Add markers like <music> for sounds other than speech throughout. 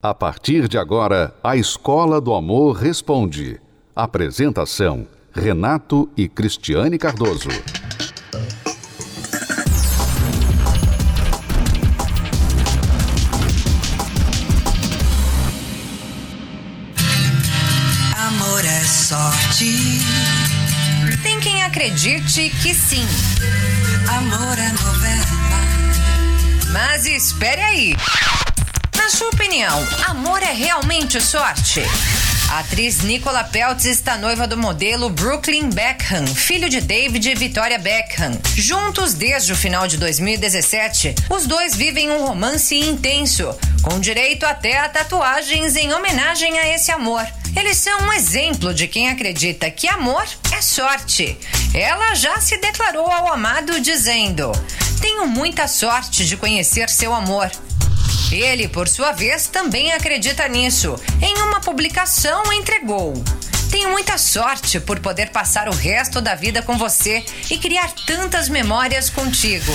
A partir de agora, a Escola do Amor Responde. Apresentação: Renato e Cristiane Cardoso. Amor é sorte. Tem quem acredite que sim. Amor é novela. Mas espere aí. Na sua opinião, amor é realmente sorte? A atriz Nicola Peltz está noiva do modelo Brooklyn Beckham, filho de David e Victoria Beckham. Juntos desde o final de 2017, os dois vivem um romance intenso, com direito até a tatuagens em homenagem a esse amor. Eles são um exemplo de quem acredita que amor é sorte. Ela já se declarou ao amado dizendo: Tenho muita sorte de conhecer seu amor. Ele, por sua vez, também acredita nisso. Em uma publicação, entregou. Tenho muita sorte por poder passar o resto da vida com você e criar tantas memórias contigo.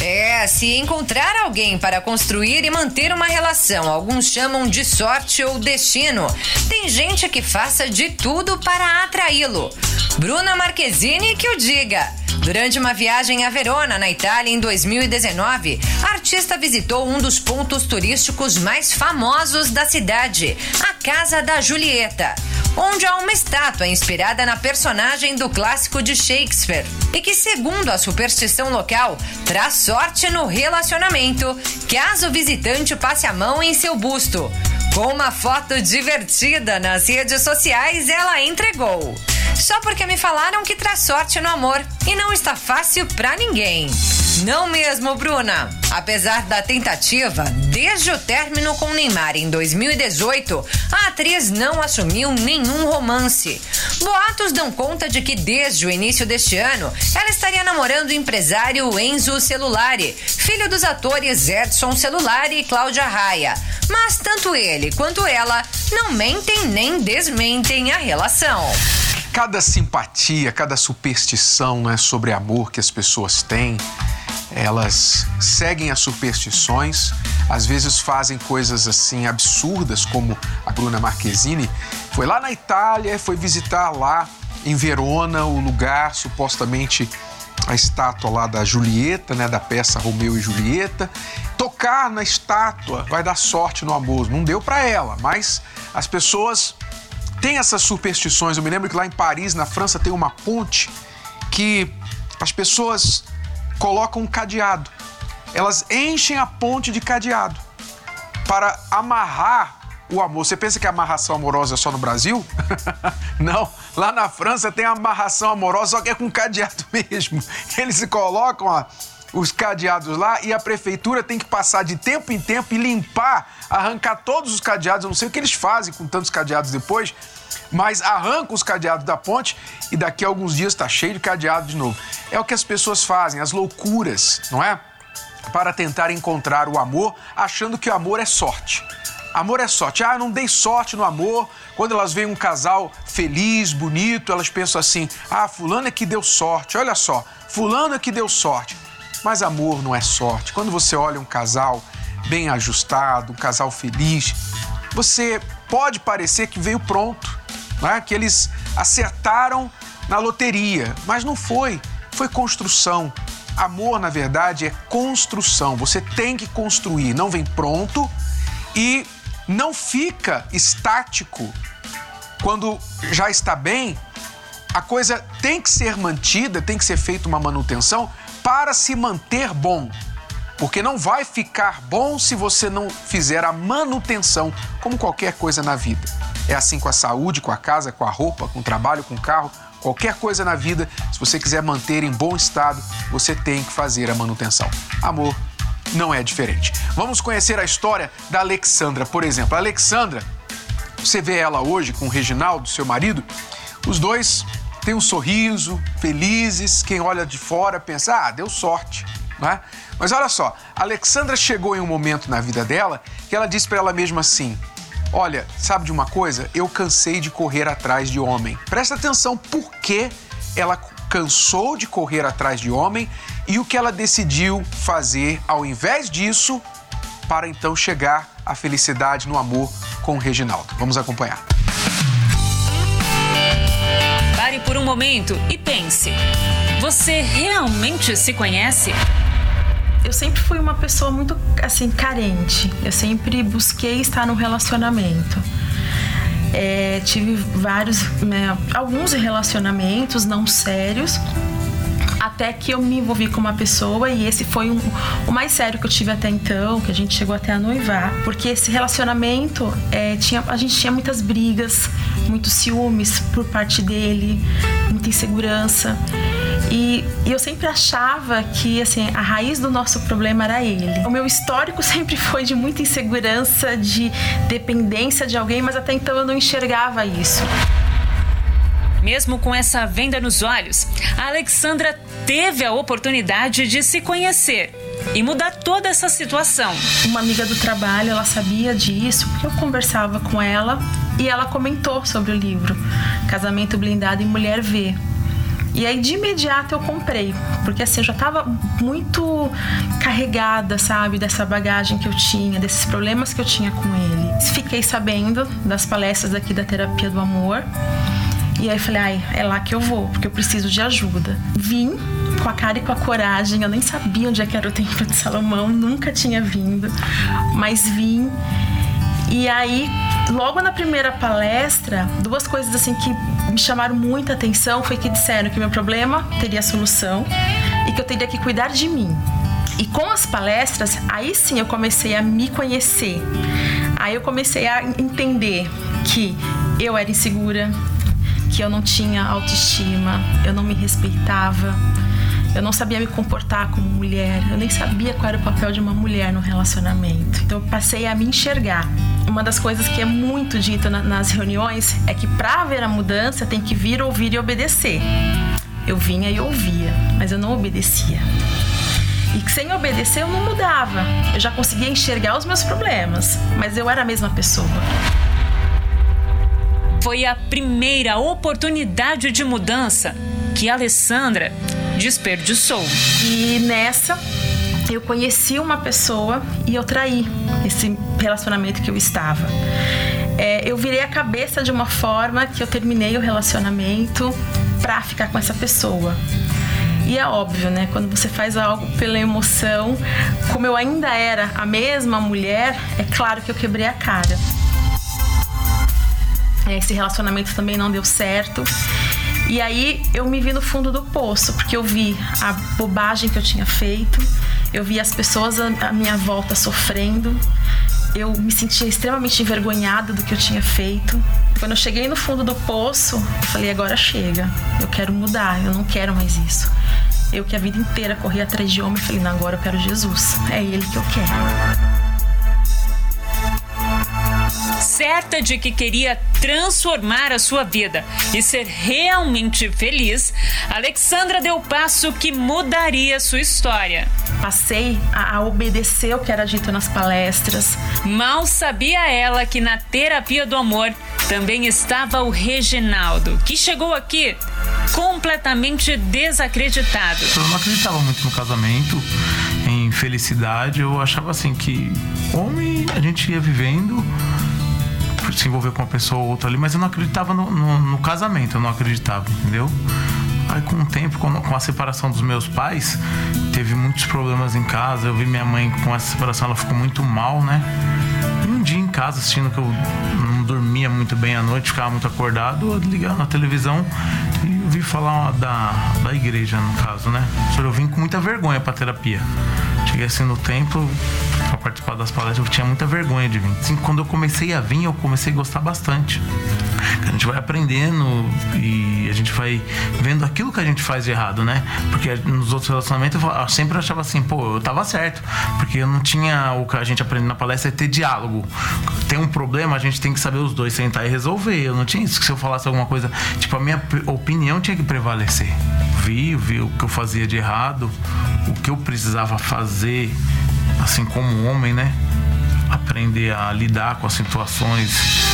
É, se encontrar alguém para construir e manter uma relação, alguns chamam de sorte ou destino. Tem gente que faça de tudo para atraí-lo. Bruna Marquezine que o diga. Durante uma viagem a Verona, na Itália, em 2019, a artista visitou um dos pontos turísticos mais famosos da cidade, a Casa da Julieta, onde há uma estátua inspirada na personagem do clássico de Shakespeare e que, segundo a superstição local, traz sorte no relacionamento, caso o visitante passe a mão em seu busto. Com uma foto divertida nas redes sociais, ela entregou. Só porque me falaram que traz sorte no amor e não está fácil pra ninguém. Não mesmo, Bruna? Apesar da tentativa, desde o término com Neymar em 2018, a atriz não assumiu nenhum romance. Boatos dão conta de que desde o início deste ano, ela estaria namorando o empresário Enzo Celulari, filho dos atores Edson Celulari e Cláudia Raia. Mas tanto ele quanto ela não mentem nem desmentem a relação. Cada simpatia, cada superstição né, sobre amor que as pessoas têm, elas seguem as superstições, às vezes fazem coisas assim absurdas, como a Bruna Marquezine foi lá na Itália, foi visitar lá em Verona o lugar supostamente a estátua lá da Julieta, né, da peça Romeu e Julieta. Tocar na estátua vai dar sorte no amor. Não deu para ela, mas as pessoas tem essas superstições. Eu me lembro que lá em Paris, na França, tem uma ponte que as pessoas colocam um cadeado. Elas enchem a ponte de cadeado para amarrar o amor. Você pensa que a amarração amorosa é só no Brasil? <laughs> Não. Lá na França tem amarração amorosa, só que é com cadeado <laughs> mesmo. Eles se colocam ó, os cadeados lá e a prefeitura tem que passar de tempo em tempo e limpar, arrancar todos os cadeados. Eu não sei o que eles fazem com tantos cadeados depois, mas arrancam os cadeados da ponte e daqui a alguns dias está cheio de cadeado de novo. É o que as pessoas fazem, as loucuras, não é? Para tentar encontrar o amor, achando que o amor é sorte. Amor é sorte. Ah, não dei sorte no amor. Quando elas veem um casal feliz, bonito, elas pensam assim: ah, fulano é que deu sorte. Olha só, fulano é que deu sorte. Mas amor não é sorte. Quando você olha um casal bem ajustado, um casal feliz, você pode parecer que veio pronto, né? que eles acertaram na loteria, mas não foi. Foi construção. Amor, na verdade, é construção. Você tem que construir, não vem pronto e não fica estático. Quando já está bem, a coisa tem que ser mantida, tem que ser feita uma manutenção para se manter bom. Porque não vai ficar bom se você não fizer a manutenção, como qualquer coisa na vida. É assim com a saúde, com a casa, com a roupa, com o trabalho, com o carro, qualquer coisa na vida. Se você quiser manter em bom estado, você tem que fazer a manutenção. Amor não é diferente. Vamos conhecer a história da Alexandra, por exemplo. A Alexandra, você vê ela hoje com o Reginaldo, seu marido, os dois têm um sorriso, felizes. Quem olha de fora pensa, ah, deu sorte. Né? Mas olha só, Alexandra chegou em um momento na vida dela que ela disse para ela mesma assim: Olha, sabe de uma coisa? Eu cansei de correr atrás de homem. Presta atenção por que ela cansou de correr atrás de homem e o que ela decidiu fazer ao invés disso, para então chegar à felicidade no amor com o Reginaldo. Vamos acompanhar. Por um momento e pense: você realmente se conhece? eu sempre fui uma pessoa muito assim carente. Eu sempre busquei estar no relacionamento. É, tive vários, né, alguns relacionamentos não sérios, até que eu me envolvi com uma pessoa e esse foi um, o mais sério que eu tive até então, que a gente chegou até a noivar, porque esse relacionamento é, tinha, a gente tinha muitas brigas, muitos ciúmes por parte dele, muita insegurança. E, e, eu sempre achava que assim a raiz do nosso problema era ele. O meu histórico <laughs> sempre foi de muita insegurança, de dependência de alguém, mas até então eu não enxergava isso. Mesmo com essa venda nos olhos, a Alexandra teve a oportunidade de se conhecer e mudar toda essa situação. Uma amiga do trabalho, ela sabia disso, porque eu conversava com ela e ela comentou sobre o livro Casamento Blindado e Mulher Vê. E aí de imediato eu comprei, porque assim eu já estava muito carregada, sabe, dessa bagagem que eu tinha, desses problemas que eu tinha com ele. Fiquei sabendo das palestras aqui da terapia do amor. E aí falei, ai, é lá que eu vou, porque eu preciso de ajuda. Vim com a cara e com a coragem, eu nem sabia onde é que era o Templo de Salomão, nunca tinha vindo, mas vim. E aí logo na primeira palestra, duas coisas assim que me chamaram muita atenção foi que disseram que meu problema teria solução e que eu teria que cuidar de mim. E com as palestras, aí sim eu comecei a me conhecer. Aí eu comecei a entender que eu era insegura, que eu não tinha autoestima, eu não me respeitava, eu não sabia me comportar como mulher, eu nem sabia qual era o papel de uma mulher no relacionamento. Então eu passei a me enxergar. Uma das coisas que é muito dita na, nas reuniões é que para haver a mudança tem que vir, ouvir e obedecer. Eu vinha e ouvia, mas eu não obedecia. E que sem obedecer eu não mudava. Eu já conseguia enxergar os meus problemas, mas eu era a mesma pessoa. Foi a primeira oportunidade de mudança que Alessandra desperdiçou. E nessa eu conheci uma pessoa e eu traí esse relacionamento que eu estava. É, eu virei a cabeça de uma forma que eu terminei o relacionamento pra ficar com essa pessoa. E é óbvio, né? Quando você faz algo pela emoção, como eu ainda era a mesma mulher, é claro que eu quebrei a cara. Esse relacionamento também não deu certo. E aí eu me vi no fundo do poço, porque eu vi a bobagem que eu tinha feito, eu vi as pessoas à minha volta sofrendo, eu me sentia extremamente envergonhada do que eu tinha feito. Quando eu cheguei no fundo do poço, eu falei: agora chega, eu quero mudar, eu não quero mais isso. Eu que a vida inteira corri atrás de homem, falei: não, agora eu quero Jesus, é ele que eu quero certa de que queria transformar a sua vida e ser realmente feliz, Alexandra deu o passo que mudaria sua história. Passei a obedecer o que era dito nas palestras. Mal sabia ela que na terapia do amor também estava o Reginaldo, que chegou aqui completamente desacreditado. Eu não acreditava muito no casamento, em felicidade. Eu achava assim que homem a gente ia vivendo se envolver com uma pessoa ou outra ali, mas eu não acreditava no, no, no casamento, eu não acreditava, entendeu? Aí com o tempo, com, a separação dos meus pais, teve muitos problemas em casa. Eu vi minha mãe com essa separação, ela ficou muito mal, né? E um dia em casa, assistindo que eu dormia muito bem à noite, ficava muito acordado, eu ligava na televisão e vi falar da, da igreja, no caso, né? Eu vim com muita vergonha pra terapia. Cheguei assim no templo, para participar das palestras, eu tinha muita vergonha de vir. Assim, quando eu comecei a vir, eu comecei a gostar bastante. A gente vai aprendendo e a gente vai vendo aquilo que a gente faz de errado, né? Porque nos outros relacionamentos eu sempre achava assim, pô, eu tava certo. Porque eu não tinha o que a gente aprende na palestra é ter diálogo. Tem um problema, a gente tem que saber os dois sentar e resolver. Eu não tinha isso que se eu falasse alguma coisa, tipo, a minha opinião tinha que prevalecer. Vi, vi o que eu fazia de errado, o que eu precisava fazer assim como homem, né? Aprender a lidar com as situações.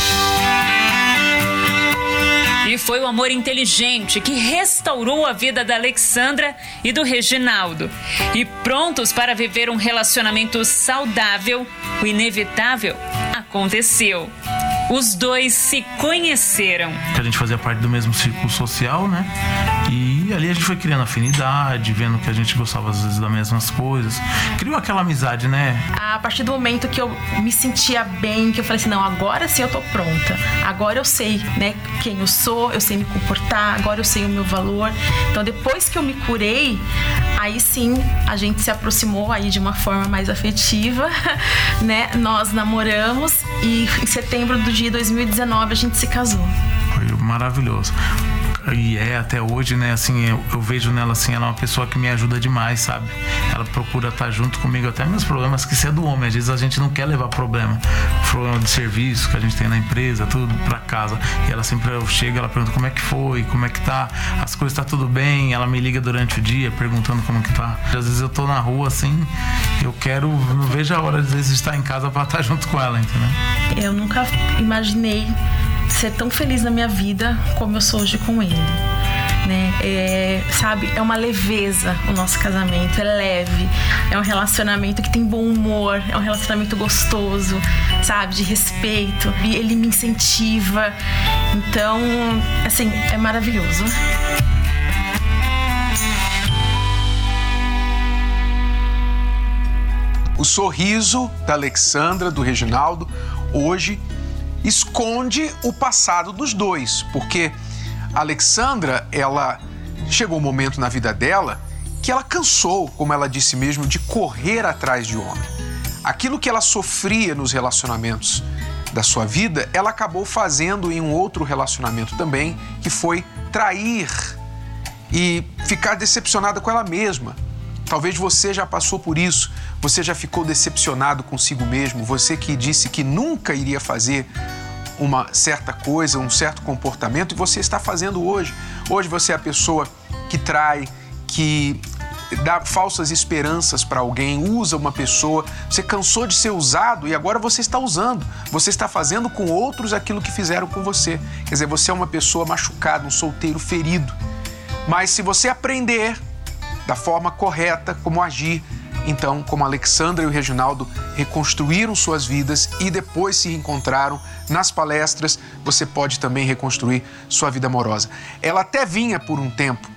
E foi o amor inteligente que restaurou a vida da Alexandra e do Reginaldo. E prontos para viver um relacionamento saudável, o inevitável aconteceu. Os dois se conheceram. A gente fazia parte do mesmo círculo social, né? E ali a gente foi criando afinidade, vendo que a gente gostava às vezes das mesmas coisas. Criou aquela amizade, né? A partir do momento que eu me sentia bem, que eu falei assim, não, agora sim eu tô pronta. Agora eu sei, né, quem eu sou, eu sei me comportar, agora eu sei o meu valor. Então depois que eu me curei, aí sim a gente se aproximou aí de uma forma mais afetiva, <laughs> né? Nós namoramos e em setembro do dia 2019 a gente se casou. Foi maravilhoso. E é até hoje, né? Assim, eu, eu, vejo nela assim, ela é uma pessoa que me ajuda demais, sabe? Ela procura estar junto comigo, até meus problemas, que isso é do homem. Às vezes a gente não quer levar problema, problema de serviço que a gente tem na empresa, tudo para casa. E ela sempre chega, ela pergunta como é que foi, como é que tá, as coisas tá tudo bem. Ela me liga durante o dia perguntando como que tá. Às vezes eu tô na rua assim, eu quero, não vejo a hora às vezes de estar em casa para estar junto com ela, entendeu? Eu nunca imaginei ser tão feliz na minha vida como eu sou hoje com ele. Né? É, sabe, é uma leveza o nosso casamento, é leve, é um relacionamento que tem bom humor, é um relacionamento gostoso, sabe, de respeito, e ele me incentiva. Então, assim, é maravilhoso. O sorriso da Alexandra, do Reginaldo, hoje esconde o passado dos dois, porque Alexandra, ela chegou um momento na vida dela que ela cansou, como ela disse mesmo, de correr atrás de homem. Aquilo que ela sofria nos relacionamentos da sua vida, ela acabou fazendo em um outro relacionamento também, que foi trair e ficar decepcionada com ela mesma. Talvez você já passou por isso, você já ficou decepcionado consigo mesmo, você que disse que nunca iria fazer uma certa coisa, um certo comportamento e você está fazendo hoje. Hoje você é a pessoa que trai, que dá falsas esperanças para alguém, usa uma pessoa, você cansou de ser usado e agora você está usando. Você está fazendo com outros aquilo que fizeram com você. Quer dizer, você é uma pessoa machucada, um solteiro ferido. Mas se você aprender da forma correta como agir, então, como Alexandra e o Reginaldo reconstruíram suas vidas e depois se reencontraram nas palestras, você pode também reconstruir sua vida amorosa. Ela até vinha por um tempo,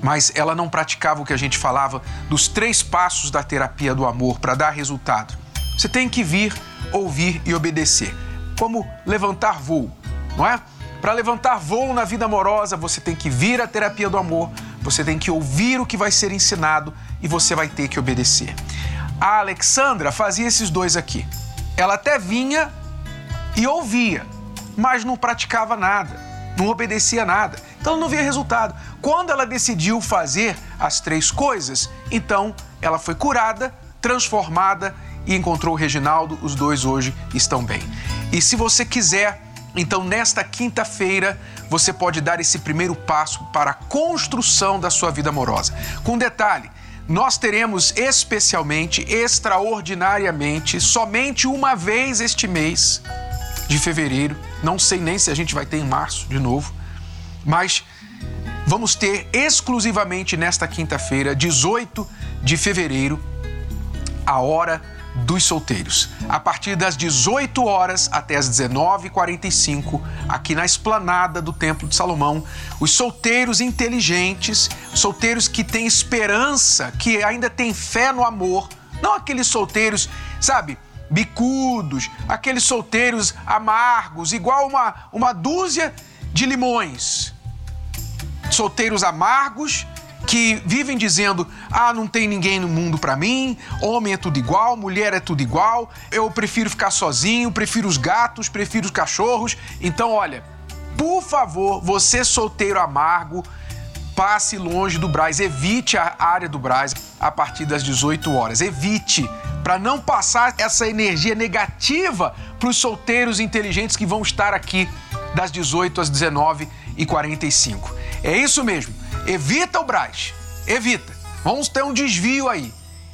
mas ela não praticava o que a gente falava dos três passos da terapia do amor para dar resultado. Você tem que vir, ouvir e obedecer. Como levantar voo, não é? Para levantar voo na vida amorosa, você tem que vir à terapia do amor, você tem que ouvir o que vai ser ensinado e você vai ter que obedecer. A Alexandra fazia esses dois aqui. Ela até vinha e ouvia, mas não praticava nada, não obedecia nada. Então não via resultado. Quando ela decidiu fazer as três coisas, então ela foi curada, transformada e encontrou o Reginaldo. Os dois hoje estão bem. E se você quiser, então nesta quinta-feira você pode dar esse primeiro passo para a construção da sua vida amorosa. Com detalhe, nós teremos especialmente, extraordinariamente, somente uma vez este mês de fevereiro. Não sei nem se a gente vai ter em março de novo, mas vamos ter exclusivamente nesta quinta-feira, 18 de fevereiro, a hora dos solteiros. A partir das 18 horas até as 19h45, aqui na esplanada do Templo de Salomão, os solteiros inteligentes, solteiros que têm esperança, que ainda têm fé no amor, não aqueles solteiros, sabe, bicudos, aqueles solteiros amargos, igual uma, uma dúzia de limões. Solteiros amargos que vivem dizendo: ah, não tem ninguém no mundo para mim, homem é tudo igual, mulher é tudo igual, eu prefiro ficar sozinho, prefiro os gatos, prefiro os cachorros. Então, olha, por favor, você solteiro amargo, passe longe do Braz, evite a área do Braz a partir das 18 horas. Evite para não passar essa energia negativa para os solteiros inteligentes que vão estar aqui das 18 às 19 e 45. É isso mesmo. Evita o Braz. Evita. Vamos ter um desvio aí.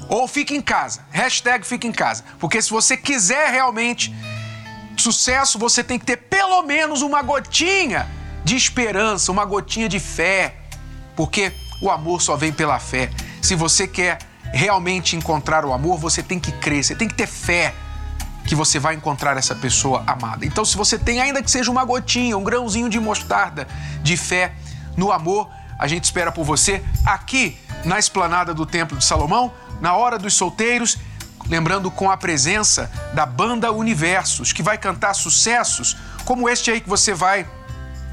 Ou fique em casa. Hashtag fique em casa. Porque se você quiser realmente sucesso, você tem que ter pelo menos uma gotinha de esperança, uma gotinha de fé, porque o amor só vem pela fé. Se você quer realmente encontrar o amor, você tem que crer, você tem que ter fé que você vai encontrar essa pessoa amada. Então, se você tem, ainda que seja uma gotinha, um grãozinho de mostarda de fé no amor, a gente espera por você aqui na esplanada do Templo de Salomão, na hora dos solteiros, lembrando com a presença da banda Universos, que vai cantar sucessos como este aí que você vai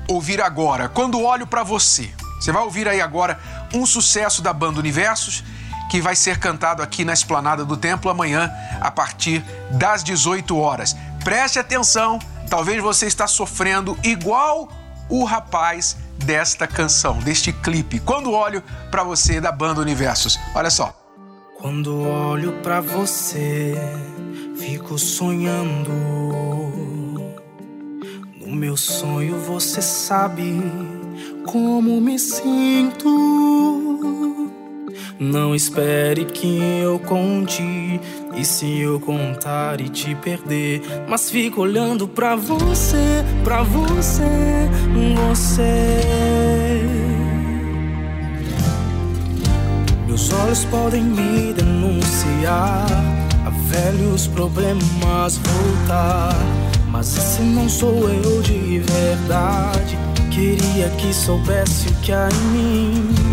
ouvir agora. Quando olho para você, você vai ouvir aí agora um sucesso da banda Universos que vai ser cantado aqui na esplanada do templo amanhã a partir das 18 horas. Preste atenção, talvez você está sofrendo igual o rapaz desta canção, deste clipe. Quando olho para você da banda Universos. Olha só. Quando olho para você, fico sonhando. No meu sonho você sabe como me sinto. Não espere que eu conte. E se eu contar e te perder? Mas fico olhando pra você, pra você, você. Meus olhos podem me denunciar. A velhos problemas voltar. Mas esse não sou eu de verdade. Queria que soubesse o que há em mim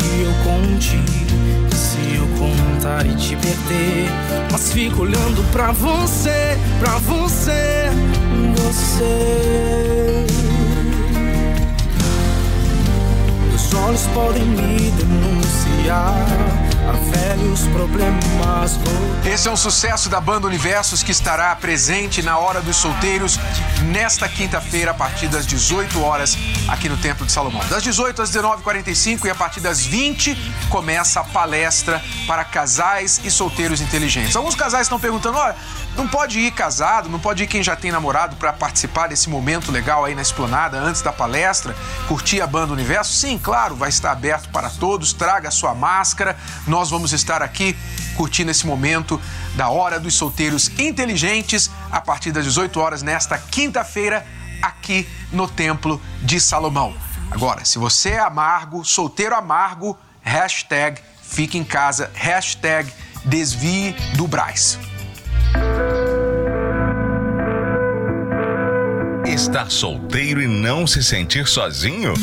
eu conte se eu contar e te perder. Mas fico olhando pra você, pra você, você. Os olhos podem me denunciar. Esse é um sucesso da banda Universos que estará presente na Hora dos Solteiros nesta quinta-feira, a partir das 18 horas, aqui no Templo de Salomão. Das 18 às 19h45 e a partir das 20 começa a palestra para casais e solteiros inteligentes. Alguns casais estão perguntando: olha, não pode ir casado, não pode ir quem já tem namorado para participar desse momento legal aí na esplanada antes da palestra, curtir a banda Universo? Sim, claro, vai estar aberto para todos. Traga a sua máscara. Nós vamos estar aqui curtindo esse momento da Hora dos Solteiros Inteligentes a partir das 18 horas nesta quinta-feira aqui no Templo de Salomão. Agora, se você é amargo, solteiro amargo, hashtag fique em casa, hashtag desvie do Braz. Estar solteiro e não se sentir sozinho?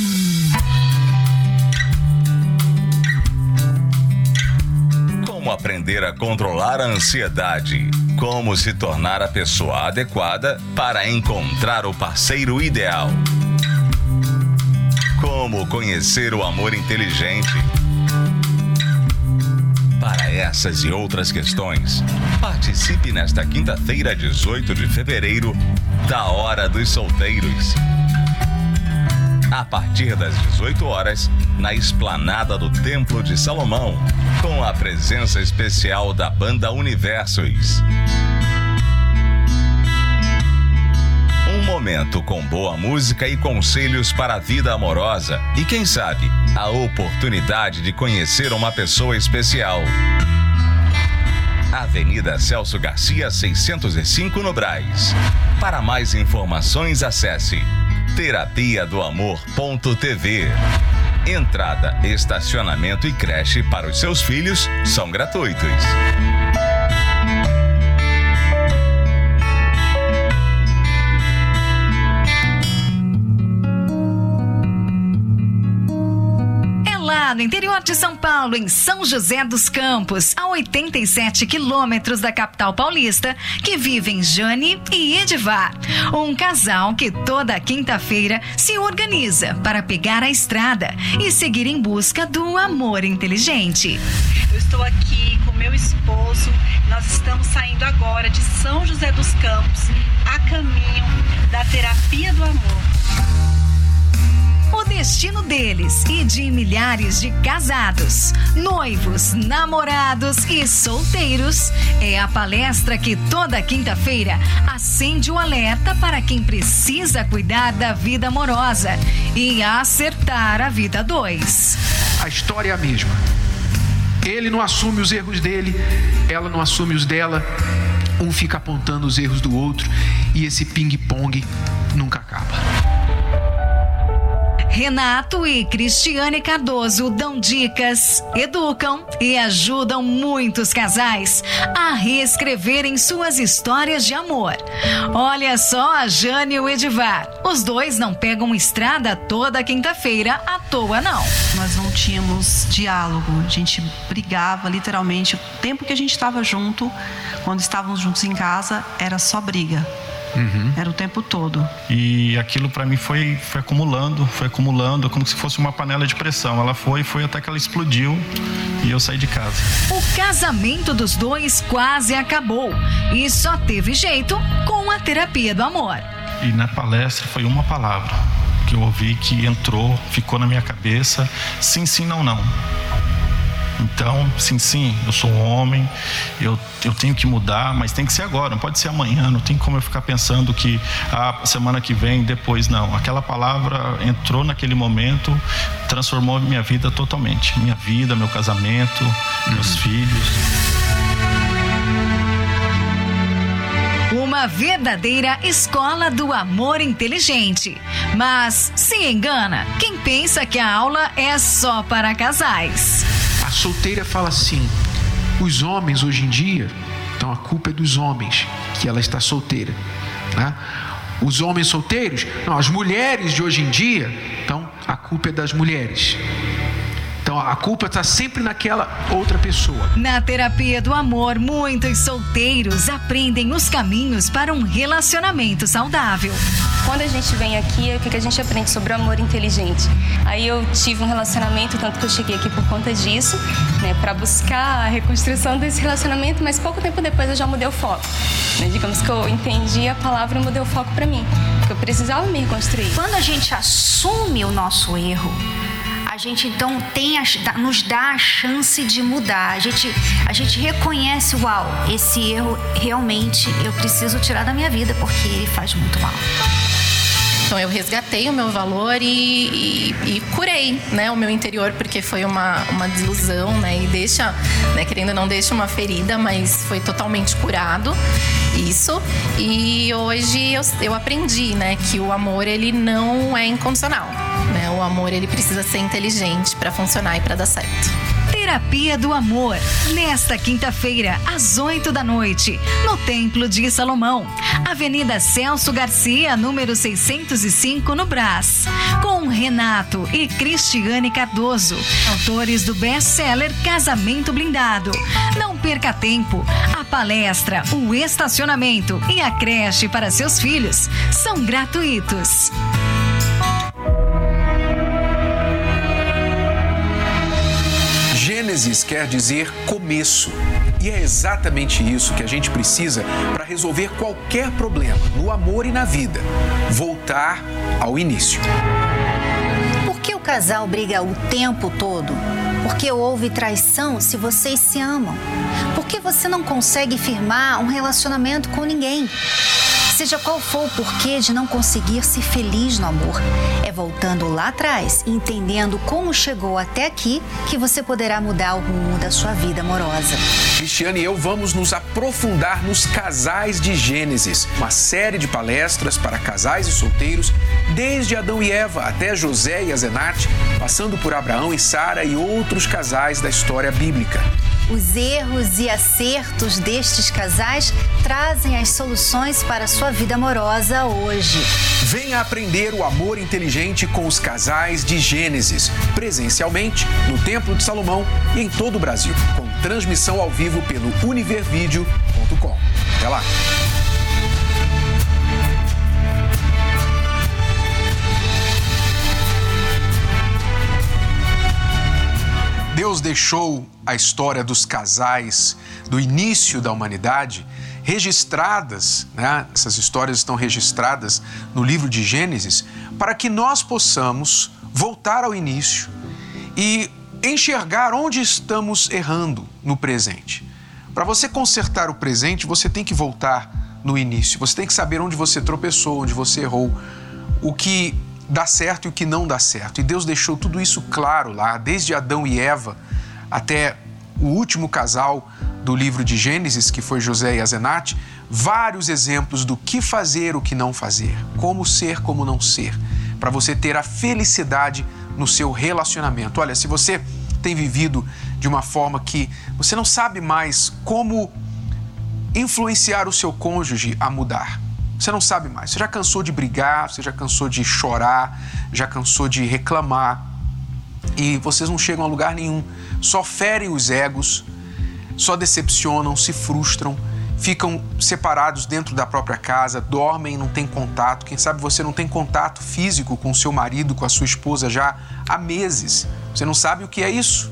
Como aprender a controlar a ansiedade? Como se tornar a pessoa adequada para encontrar o parceiro ideal? Como conhecer o amor inteligente? Para essas e outras questões, participe nesta quinta-feira, 18 de fevereiro, da Hora dos Solteiros. A partir das 18 horas, na esplanada do Templo de Salomão, com a presença especial da banda Universos. Um momento com boa música e conselhos para a vida amorosa e, quem sabe, a oportunidade de conhecer uma pessoa especial. Avenida Celso Garcia, 605 no Braz. Para mais informações, acesse terapia do amor.tv. Entrada, estacionamento e creche para os seus filhos são gratuitos. No interior de São Paulo, em São José dos Campos, a 87 quilômetros da capital paulista, que vivem Jane e Edivar. Um casal que toda quinta-feira se organiza para pegar a estrada e seguir em busca do amor inteligente. Eu estou aqui com meu esposo. Nós estamos saindo agora de São José dos Campos a caminho da terapia do amor. O destino deles e de milhares de casados, noivos, namorados e solteiros é a palestra que toda quinta-feira acende o alerta para quem precisa cuidar da vida amorosa e acertar a vida dois. A história é a mesma. Ele não assume os erros dele, ela não assume os dela. Um fica apontando os erros do outro e esse ping-pong nunca acaba. Renato e Cristiane Cardoso dão dicas, educam e ajudam muitos casais a reescreverem suas histórias de amor. Olha só a Jane e o Edivar. Os dois não pegam estrada toda quinta-feira à toa, não. Nós não tínhamos diálogo, a gente brigava literalmente. O tempo que a gente estava junto, quando estávamos juntos em casa, era só briga. Uhum. Era o tempo todo. E aquilo para mim foi, foi acumulando, foi acumulando, como se fosse uma panela de pressão. Ela foi, foi até que ela explodiu e eu saí de casa. O casamento dos dois quase acabou e só teve jeito com a terapia do amor. E na palestra foi uma palavra que eu ouvi que entrou, ficou na minha cabeça: sim, sim, não, não. Então, sim, sim, eu sou um homem, eu, eu tenho que mudar, mas tem que ser agora, não pode ser amanhã, não tem como eu ficar pensando que a ah, semana que vem, depois não. Aquela palavra entrou naquele momento, transformou minha vida totalmente. Minha vida, meu casamento, meus filhos. Uma verdadeira escola do amor inteligente. Mas se engana quem pensa que a aula é só para casais. Solteira fala assim: os homens hoje em dia, então a culpa é dos homens que ela está solteira. Né? Os homens solteiros, não, as mulheres de hoje em dia, então a culpa é das mulheres. Então a culpa está sempre naquela outra pessoa. Na terapia do amor, muitos solteiros aprendem os caminhos para um relacionamento saudável. Quando a gente vem aqui, o que a gente aprende sobre o amor inteligente? Aí eu tive um relacionamento, tanto que eu cheguei aqui por conta disso, né, para buscar a reconstrução desse relacionamento, mas pouco tempo depois eu já mudei o foco. Né? Digamos que eu entendi a palavra e mudei o foco para mim, porque eu precisava me reconstruir. Quando a gente assume o nosso erro, gente então tem a, nos dá a chance de mudar. A gente, a gente reconhece, uau, esse erro realmente eu preciso tirar da minha vida porque ele faz muito mal. Então eu resgatei o meu valor e, e, e, curei, né, o meu interior porque foi uma, uma desilusão, né, e deixa, né, querendo ou não deixa uma ferida, mas foi totalmente curado isso. E hoje eu, eu aprendi, né, que o amor ele não é incondicional, né, o amor ele precisa ser inteligente para funcionar e para dar certo. Terapia do Amor, nesta quinta-feira, às 8 da noite, no Templo de Salomão, Avenida Celso Garcia, número 605, no Brás, com Renato e Cristiane Cardoso, autores do best-seller Casamento Blindado. Não perca tempo, a palestra, o estacionamento e a creche para seus filhos são gratuitos. Gênesis quer dizer começo. E é exatamente isso que a gente precisa para resolver qualquer problema no amor e na vida: voltar ao início. Por que o casal briga o tempo todo? Porque houve traição se vocês se amam? Por que você não consegue firmar um relacionamento com ninguém? Seja qual for o porquê de não conseguir ser feliz no amor, é voltando lá atrás entendendo como chegou até aqui que você poderá mudar o rumo da sua vida amorosa. Cristiane e eu vamos nos aprofundar nos casais de Gênesis, uma série de palestras para casais e solteiros, desde Adão e Eva até José e Azenate, passando por Abraão e Sara e outros casais da história bíblica. Os erros e acertos destes casais trazem as soluções para sua vida amorosa hoje. Venha aprender o amor inteligente com os casais de Gênesis, presencialmente no Templo de Salomão e em todo o Brasil, com transmissão ao vivo pelo univervideo.com. Até lá! Deus deixou a história dos casais do início da humanidade registradas, né? essas histórias estão registradas no livro de Gênesis, para que nós possamos voltar ao início e enxergar onde estamos errando no presente. Para você consertar o presente, você tem que voltar no início. Você tem que saber onde você tropeçou, onde você errou, o que dá certo e o que não dá certo. E Deus deixou tudo isso claro lá, desde Adão e Eva até o último casal do livro de Gênesis, que foi José e Azenate, vários exemplos do que fazer, o que não fazer, como ser, como não ser, para você ter a felicidade no seu relacionamento. Olha, se você tem vivido de uma forma que você não sabe mais como influenciar o seu cônjuge a mudar. Você não sabe mais. Você já cansou de brigar, você já cansou de chorar, já cansou de reclamar e vocês não chegam a lugar nenhum. Só ferem os egos, só decepcionam, se frustram, ficam separados dentro da própria casa, dormem, não tem contato. Quem sabe você não tem contato físico com seu marido, com a sua esposa já há meses. Você não sabe o que é isso?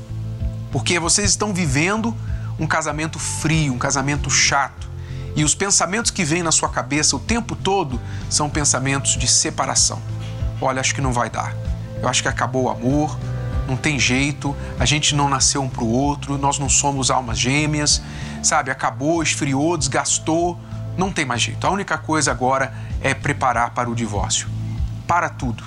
Porque vocês estão vivendo um casamento frio, um casamento chato. E os pensamentos que vêm na sua cabeça o tempo todo são pensamentos de separação. Olha, acho que não vai dar. Eu acho que acabou o amor, não tem jeito, a gente não nasceu um para o outro, nós não somos almas gêmeas, sabe? Acabou, esfriou, desgastou, não tem mais jeito. A única coisa agora é preparar para o divórcio. Para tudo.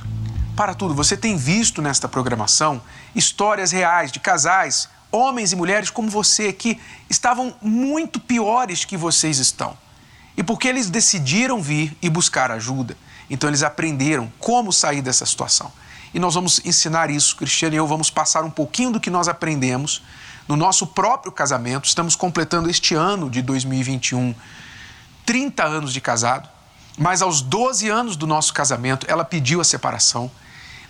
Para tudo. Você tem visto nesta programação histórias reais de casais homens e mulheres como você que estavam muito piores que vocês estão. E porque eles decidiram vir e buscar ajuda, então eles aprenderam como sair dessa situação. E nós vamos ensinar isso, Cristiano e eu vamos passar um pouquinho do que nós aprendemos no nosso próprio casamento. Estamos completando este ano de 2021 30 anos de casado, mas aos 12 anos do nosso casamento ela pediu a separação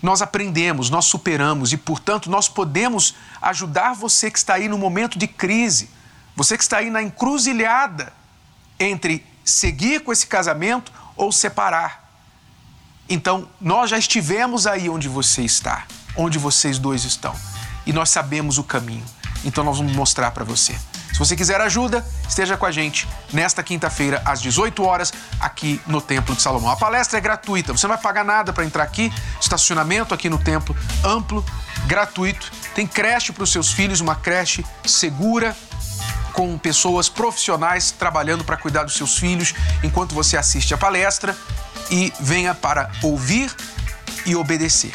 nós aprendemos, nós superamos e, portanto, nós podemos ajudar você que está aí no momento de crise, você que está aí na encruzilhada entre seguir com esse casamento ou separar. Então, nós já estivemos aí onde você está, onde vocês dois estão, e nós sabemos o caminho. Então, nós vamos mostrar para você. Se você quiser ajuda, esteja com a gente nesta quinta-feira, às 18 horas, aqui no Templo de Salomão. A palestra é gratuita, você não vai pagar nada para entrar aqui, estacionamento aqui no templo, amplo, gratuito. Tem creche para os seus filhos, uma creche segura, com pessoas profissionais trabalhando para cuidar dos seus filhos enquanto você assiste a palestra e venha para ouvir e obedecer.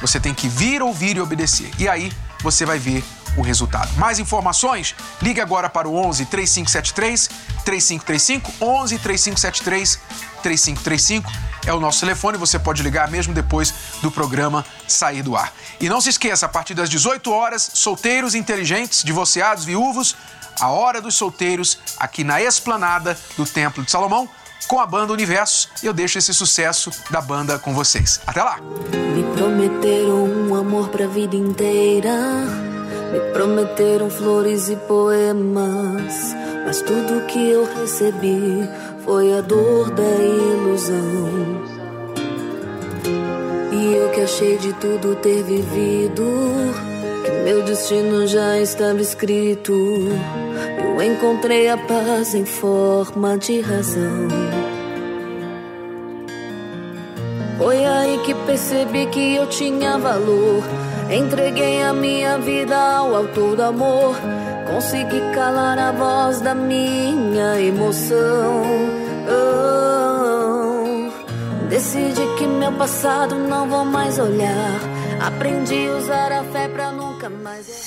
Você tem que vir, ouvir e obedecer. E aí você vai ver o resultado. Mais informações? Ligue agora para o 11 3573 3535 11 3573 3535 é o nosso telefone, você pode ligar mesmo depois do programa sair do ar. E não se esqueça, a partir das 18 horas, solteiros inteligentes, divorciados, viúvos, a hora dos solteiros aqui na esplanada do Templo de Salomão com a banda Universo. Eu deixo esse sucesso da banda com vocês. Até lá. Me prometeram um amor pra vida inteira me prometeram flores e poemas, mas tudo que eu recebi foi a dor da ilusão. E eu que achei de tudo ter vivido, que meu destino já estava escrito. Eu encontrei a paz em forma de razão. Que percebi que eu tinha valor Entreguei a minha vida ao autor do amor. Consegui calar a voz da minha emoção. Oh, decidi que meu passado não vou mais olhar. Aprendi a usar a fé pra nunca mais.